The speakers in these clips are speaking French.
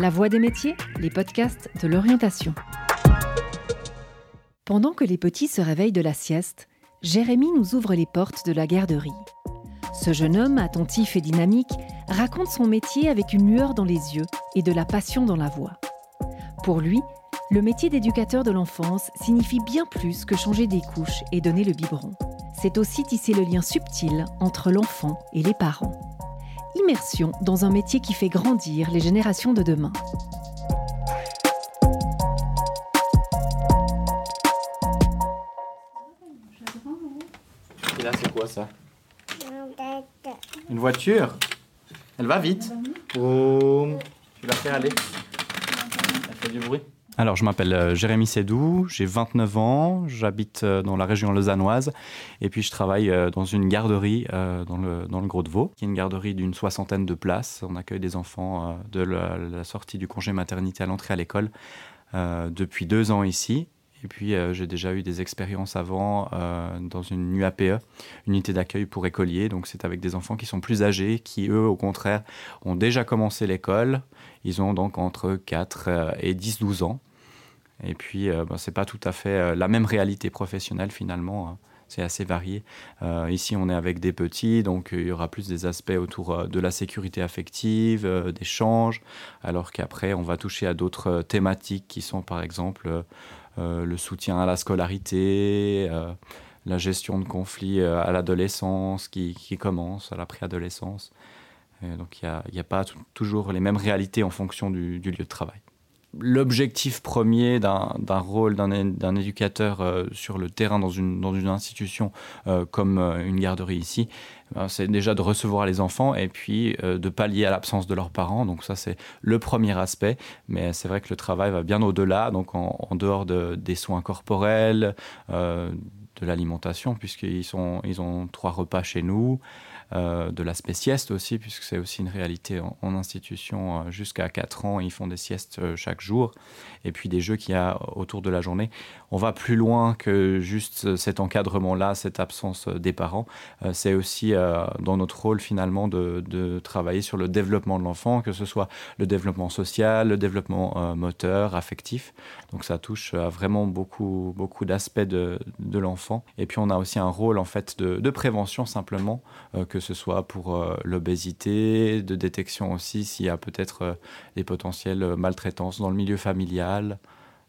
La Voix des métiers, les podcasts de l'orientation. Pendant que les petits se réveillent de la sieste, Jérémy nous ouvre les portes de la garderie. Ce jeune homme, attentif et dynamique, raconte son métier avec une lueur dans les yeux et de la passion dans la voix. Pour lui, le métier d'éducateur de l'enfance signifie bien plus que changer des couches et donner le biberon. C'est aussi tisser le lien subtil entre l'enfant et les parents. Immersion dans un métier qui fait grandir les générations de demain. Et là, c'est quoi ça? Une voiture. Elle va vite. Boum. Tu la fais aller. Elle fait du bruit alors, je m'appelle euh, Jérémy Sédou, j'ai 29 ans, j'habite euh, dans la région lausannoise et puis je travaille euh, dans une garderie dans le, dans le Gros-de-Vaud, qui est une garderie d'une soixantaine de places. On accueille des enfants de la, sortie du congé maternité à l'entrée à l'école depuis deux ans ici. Et puis, j'ai déjà eu des expériences avant dans une UAPE, unité d'accueil pour écoliers. Donc, c'est avec des enfants qui sont plus âgés, qui, eux, au contraire, ont déjà commencé l'école. Ils ont donc entre 4 et 10-12 ans. Et puis, euh, bah, ce n'est pas tout à fait euh, la même réalité professionnelle finalement. Hein. C'est assez varié. Euh, ici, on est avec des petits, donc il y aura plus des aspects autour de la sécurité affective, d'échanges, alors qu'après, on va toucher à d'autres thématiques qui sont par exemple le soutien à la scolarité, la gestion de conflits à l'adolescence qui, qui, commence, à la préadolescence. donc il n'y a, a, pas toujours les mêmes réalités en fonction du lieu de travail l'objectif premier d'un rôle d'un éducateur euh, sur le terrain dans une, institution euh, comme euh, une garderie ici, ben, c'est déjà de recevoir les enfants et puis de pallier à l'absence de leurs parents. Donc ça, c'est le premier aspect. Mais c'est vrai que le travail va bien au-delà, donc en, dehors de, des soins corporels, de l'alimentation, puisqu'ils ils ont trois repas chez nous. Euh, de l'aspect sieste aussi, puisque c'est aussi une réalité en, institution. Euh, jusqu'à 4 ans, ils font des siestes euh, chaque jour. Et puis des jeux qu'il y a autour de la journée. On va plus loin que juste cet encadrement-là, cette absence des parents. c'est aussi dans notre rôle finalement de, travailler sur le développement de l'enfant, que ce soit le développement social, le développement moteur, affectif. Donc ça touche à vraiment beaucoup, beaucoup d'aspects de, l'enfant. Et puis on a aussi un rôle en fait de, prévention simplement que que ce soit pour euh, l'obésité, de détection aussi s'il y a peut-être euh, des potentielles euh, maltraitances dans le milieu familial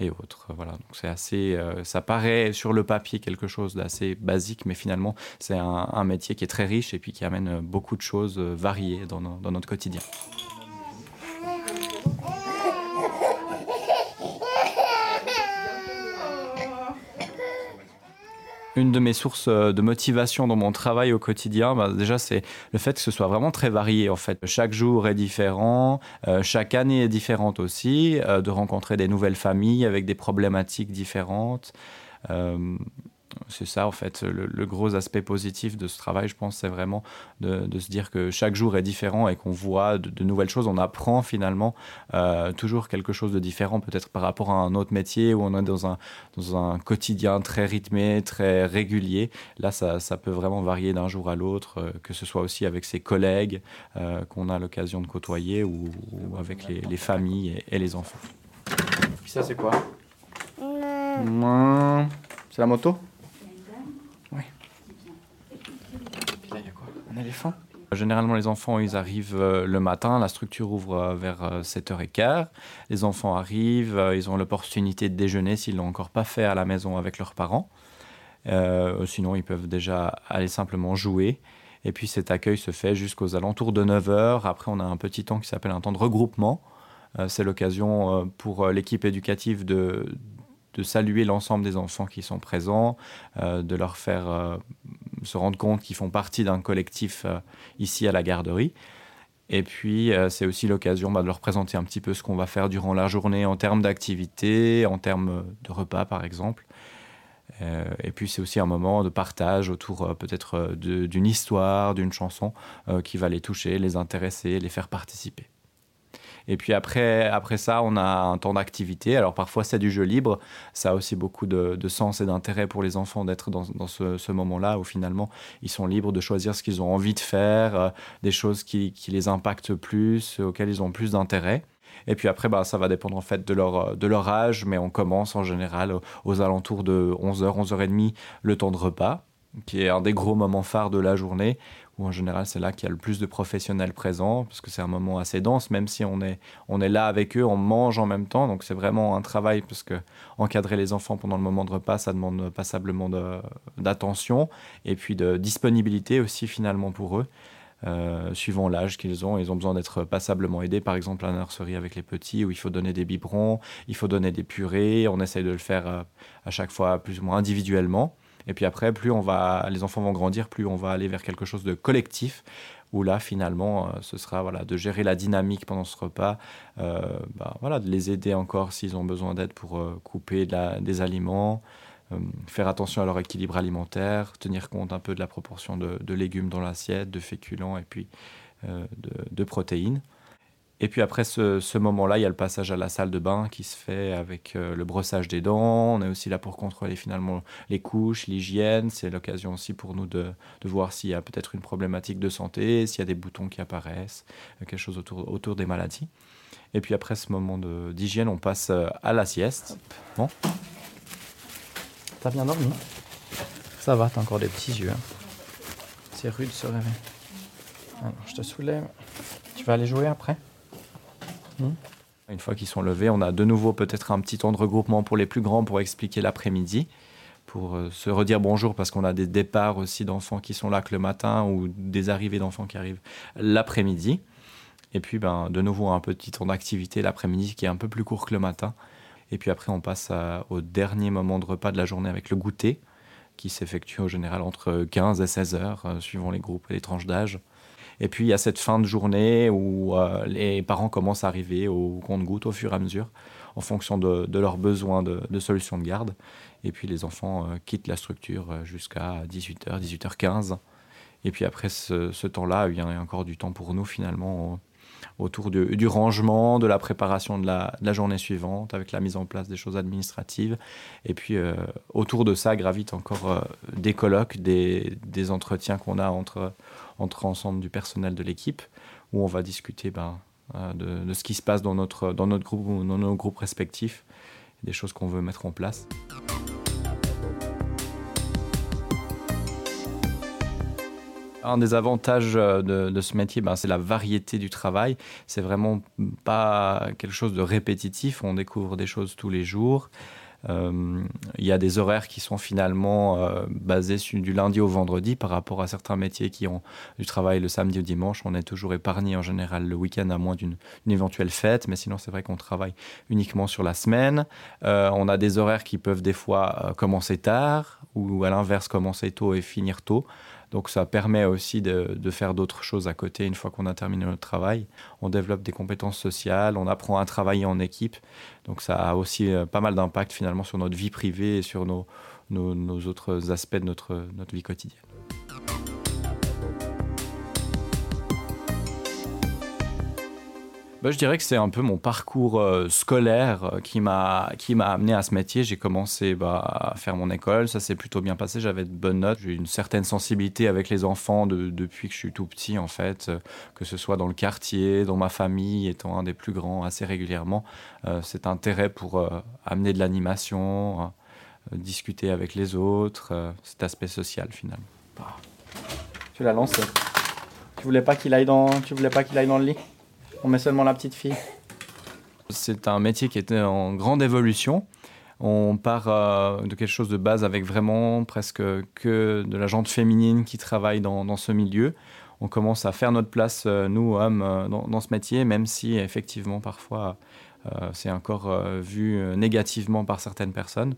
et autres. Voilà, donc c'est assez, ça paraît sur le papier quelque chose d'assez basique, mais finalement c'est un, métier qui est très riche et puis qui amène beaucoup de choses variées dans notre quotidien. Une de mes sources euh, de motivation dans mon travail au quotidien, bah, déjà, c'est le fait que ce soit vraiment très varié. En fait, chaque jour est différent, euh, chaque année est différente aussi, euh, de rencontrer des nouvelles familles avec des problématiques différentes c'est ça en fait le, gros aspect positif de ce travail je pense c'est vraiment de, se dire que chaque jour est différent et qu'on voit de, nouvelles choses. On apprend finalement euh, toujours quelque chose de différent peut-être par rapport à un autre métier où on est dans un, dans un quotidien très rythmé très régulier. Là ça, ça peut vraiment varier d'un jour à l'autre euh, que ce soit aussi avec ses collègues euh, qu'on a l'occasion de côtoyer ou, avec les, familles et, les enfants. Ça c'est quoi? C'est la moto? Généralement, les enfants, ils arrivent euh, le matin, la structure ouvre euh, vers 7h15. Euh, les enfants arrivent, ils ont l'opportunité de déjeuner s'ils l'ont encore pas fait à la maison avec leurs parents. sinon, ils peuvent déjà aller simplement jouer. Et puis cet accueil se fait jusqu'aux alentours de 9h. Après, on a un petit temps qui s'appelle un temps de regroupement. C'est l'occasion pour l'équipe éducative de, saluer l'ensemble des enfants qui sont présents, de leur faire se rendre compte qu'ils font partie d'un collectif euh, ici à la garderie. Et puis, c'est aussi l'occasion bah, de leur présenter un petit peu ce qu'on va faire durant la journée en termes d'activité, en termes de repas, par exemple. et puis, c'est aussi un moment de partage autour peut-être d'une histoire, d'une chanson qui va les toucher, les intéresser, les faire participer. Et puis après, après ça, on a un temps d'activité. Alors parfois, c'est du jeu libre. Ça a aussi beaucoup de, sens et d'intérêt pour les enfants d'être dans, ce, moment-là où finalement, ils sont libres de choisir ce qu'ils ont envie de faire, euh, des choses qui, les impactent plus, auxquelles ils ont plus d'intérêt. Et puis après, bah, ça va dépendre en fait de leur, de leur âge, mais on commence en général aux alentours de 11h, 11h30, le temps de repas, qui est un des gros moments phares de la journée, où en général c'est là qu'il y a le plus de professionnels présents, parce que c'est un moment assez dense, même si on est, on est là avec eux, on mange en même temps, donc c'est vraiment un travail, parce que encadrer les enfants pendant le moment de repas, ça demande passablement d'attention, et puis de disponibilité aussi finalement pour eux. Euh, suivant l'âge qu'ils ont. Ils ont besoin d'être passablement aidés, par exemple à la nurserie avec les petits, où il faut donner des biberons, il faut donner des purées. On essaye de le faire euh, à chaque fois plus ou moins individuellement. Et puis après, plus on va, les enfants vont grandir, plus on va aller vers quelque chose de collectif, où là, finalement, euh, ce sera voilà, de gérer la dynamique pendant ce repas, euh, bah, voilà, de les aider encore s'ils ont besoin d'aide pour euh, couper des aliments, faire attention à leur équilibre alimentaire, tenir compte un peu de la proportion de, légumes dans l'assiette, de féculents et puis de protéines. Et puis après ce, moment-là, il y a le passage à la salle de bain qui se fait avec euh, le brossage des dents. On est aussi là pour contrôler finalement les couches, l'hygiène. C'est l'occasion aussi pour nous de, voir s'il y a peut-être une problématique de santé, s'il y a des boutons qui apparaissent, euh, quelque chose autour, autour des maladies. Et puis après ce moment d'hygiène, on passe euh, à la sieste. Bon. T'as bien dormi? Ça va, t'as encore des petits yeux. Hein. C'est rude ce réveil. Alors, je te soulève. Tu vas aller jouer après? Hmm. Une fois qu'ils sont levés, on a de nouveau peut-être un petit temps de regroupement pour les plus grands pour expliquer l'après-midi, pour euh, se redire bonjour parce qu'on a des départs aussi d'enfants qui sont là que le matin ou des arrivées d'enfants qui arrivent l'après-midi. Et puis ben, de nouveau un petit temps d'activité l'après-midi qui est un peu plus court que le matin. Et puis après on passe au dernier moment de repas de la journée avec le goûter qui s'effectue au général entre 15 et 16 heures, euh, suivant les groupes et les tranches d'âge. Et puis il y a cette fin de journée où euh, les parents commencent à arriver au compte-goutte au fur et à mesure, en fonction de, leurs besoins de, solutions de garde. Et puis les enfants euh, quittent la structure euh, jusqu'à 18h, 18h15. Et puis après ce, temps-là, il y a encore du temps pour nous finalement autour du, rangement, de la préparation de la, journée suivante, avec la mise en place des choses administratives. Et puis autour de ça gravitent encore des colloques, des, entretiens qu'on a entre, entre ensemble du personnel de l'équipe, où on va discuter ben, euh, de, ce qui se passe dans notre, dans notre groupe ou dans nos groupes respectifs, des choses qu'on veut mettre en place. Un des avantages euh, de, ce métier, ben, c'est la variété du travail. C'est vraiment pas quelque chose de répétitif. On découvre des choses tous les jours. Euh, il y a des horaires qui sont finalement euh, basés du lundi au vendredi par rapport à certains métiers qui ont du travail le samedi au dimanche. On est toujours épargné en général le week-end à moins d'une éventuelle fête, mais sinon c'est vrai qu'on travaille uniquement sur la semaine. On a des horaires qui peuvent des fois commencer tard ou à l'inverse commencer tôt et finir tôt. Donc ça permet aussi de, faire d'autres choses à côté une fois qu'on a terminé notre travail. On développe des compétences sociales, on apprend à travailler en équipe. Donc ça a aussi euh, pas mal d'impact finalement sur notre vie privée et sur nos, autres aspects de notre vie quotidienne. Bah, je dirais que c'est un peu mon parcours euh, scolaire euh, qui m'a amené à ce métier. J'ai commencé bah, à faire mon école, ça s'est plutôt bien passé. J'avais de bonnes notes, j'ai une certaine sensibilité avec les enfants depuis que je suis tout petit en fait, euh, que ce soit dans le quartier, dans ma famille, étant un des plus grands assez régulièrement. cet intérêt pour amener de l'animation, discuter avec les autres, cet aspect social finalement. Tu l'as lancé. Tu voulais pas qu'il aille dans, tu voulais pas qu'il aille dans le lit? On met seulement la petite fille. C'est un métier qui était en grande évolution. On part euh, de quelque chose de base avec vraiment presque que de la jante féminine qui travaille dans, ce milieu. On commence à faire notre place, euh, nous, hommes, euh, dans, ce métier, même si effectivement parfois c'est encore vu négativement par certaines personnes.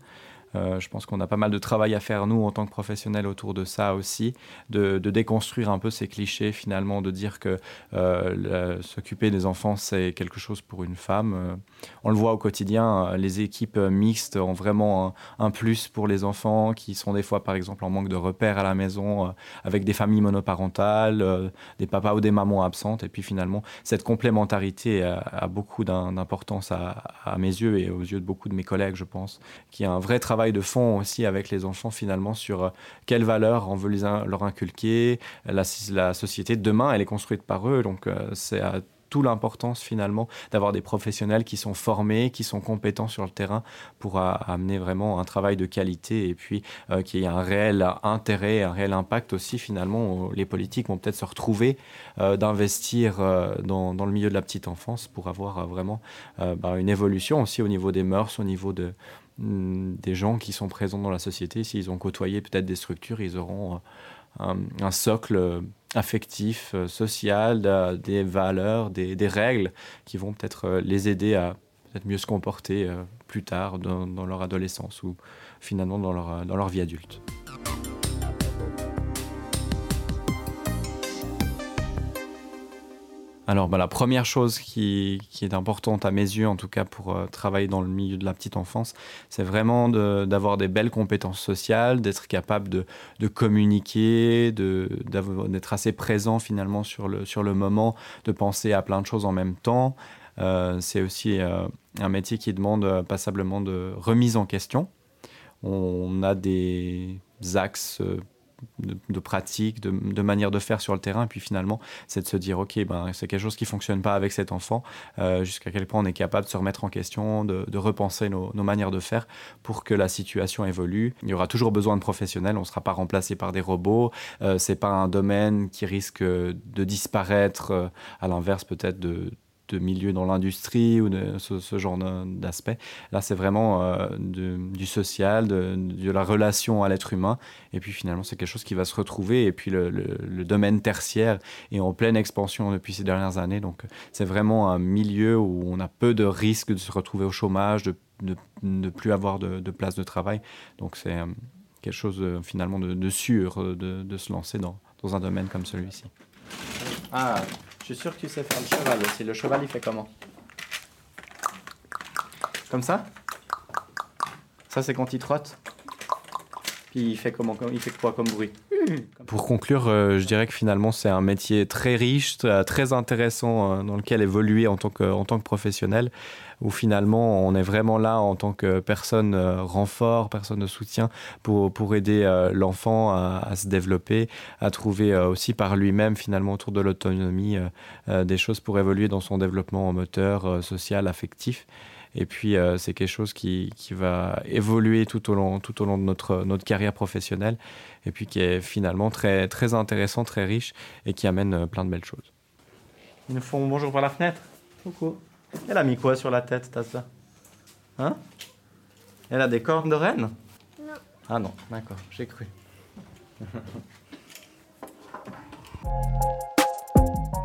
Euh, je pense qu'on a pas mal de travail à faire, nous, en tant que professionnels, autour de ça aussi, de, déconstruire un peu ces clichés, finalement, de dire que euh, s'occuper des enfants, c'est quelque chose pour une femme. Euh, on le voit au quotidien, les équipes mixtes ont vraiment un, plus pour les enfants qui sont des fois, par exemple, en manque de repères à la maison, avec des familles monoparentales, des papas ou des mamans absentes. Et puis finalement, cette complémentarité a, beaucoup d'importance à, à mes yeux et aux yeux de beaucoup de mes collègues, je pense, qui a un vrai travail de fond aussi avec les enfants finalement sur euh, quelles valeurs on veut leur inculquer. La, société de demain, elle est construite par eux, donc euh, c'est à tout l'importance finalement d'avoir des professionnels qui sont formés, qui sont compétents sur le terrain pour amener vraiment un travail de qualité et puis euh, qu'il y ait un réel intérêt, un réel impact aussi finalement. Les politiques vont peut-être se retrouver d'investir dans, le milieu de la petite enfance pour avoir vraiment bah, une évolution aussi au niveau des mœurs, au niveau de, des gens qui sont présents dans la société. S'ils ont côtoyé peut-être des structures, ils auront un, socle affectif, euh, social, des valeurs, des, règles qui vont peut-être euh, les aider à peut-être mieux se comporter euh, plus tard dans, leur adolescence ou finalement dans leur vie adulte. Alors, bah, la première chose qui, est importante à mes yeux, en tout cas pour euh, travailler dans le milieu de la petite enfance, c'est vraiment d'avoir des belles compétences sociales, d'être capable de, communiquer, d'être assez présent finalement sur le, moment, de penser à plein de choses en même temps. Euh, c'est aussi euh, un métier qui demande passablement de remise en question. On a des axes de, pratique, de, manière de faire sur le terrain. Et puis finalement, c'est de se dire, OK, ben, c'est quelque chose qui fonctionne pas avec cet enfant, euh, jusqu'à quel point on est capable de se remettre en question, de, repenser nos, manières de faire pour que la situation évolue. Il y aura toujours besoin de professionnels, on ne sera pas remplacé par des robots. Euh, c'est pas un domaine qui risque de disparaître, euh, à l'inverse peut-être de de milieu dans l'industrie ou de ce, genre d'aspect. Là, c'est vraiment euh, du social, de, la relation à l'être humain. Et puis finalement, c'est quelque chose qui va se retrouver. Et puis le, domaine tertiaire est en pleine expansion depuis ces dernières années. Donc c'est vraiment un milieu où on a peu de risques de se retrouver au chômage, de ne plus avoir de, place de travail. Donc c'est euh, quelque chose euh, finalement de, sûr de, se lancer dans, dans un domaine comme celui-ci. Ah, suis sûr que tu sais faire le cheval aussi. Le cheval, il fait comment Comme ça Ça, c'est quand il trotte. Puis il fait, comment, il fait quoi comme bruit Pour conclure, euh, je dirais que finalement, c'est un métier très riche, très intéressant, euh, dans lequel évoluer en tant que, professionnel où finalement on est vraiment là en tant que personne euh, renfort, personne de soutien pour, aider euh, l'enfant à, se développer, à trouver euh, aussi par lui-même finalement autour de l'autonomie des choses pour évoluer dans son développement moteur, social, affectif. Et puis, c'est quelque chose qui, qui, va évoluer tout au long, tout au long de notre, notre carrière professionnelle et puis qui est finalement très, très intéressant, très riche et qui amène plein de belles choses. Ils nous font bonjour par la fenêtre. Coucou. Elle a mis quoi sur la tête, ta ça Hein? Elle a des cornes de reine? Non. Ah non, d'accord, j'ai cru.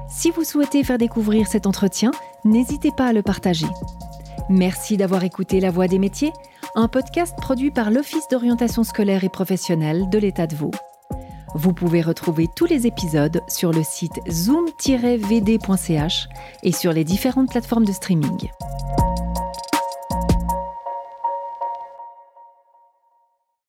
si vous souhaitez faire découvrir cet entretien, n'hésitez pas à le partager. Merci d'avoir écouté La Voix des métiers, un podcast produit par l'Office d'orientation scolaire et professionnelle de l'État de Vaud. Vous pouvez retrouver tous les épisodes sur le site zoom-vd.ch et sur les différentes plateformes de streaming.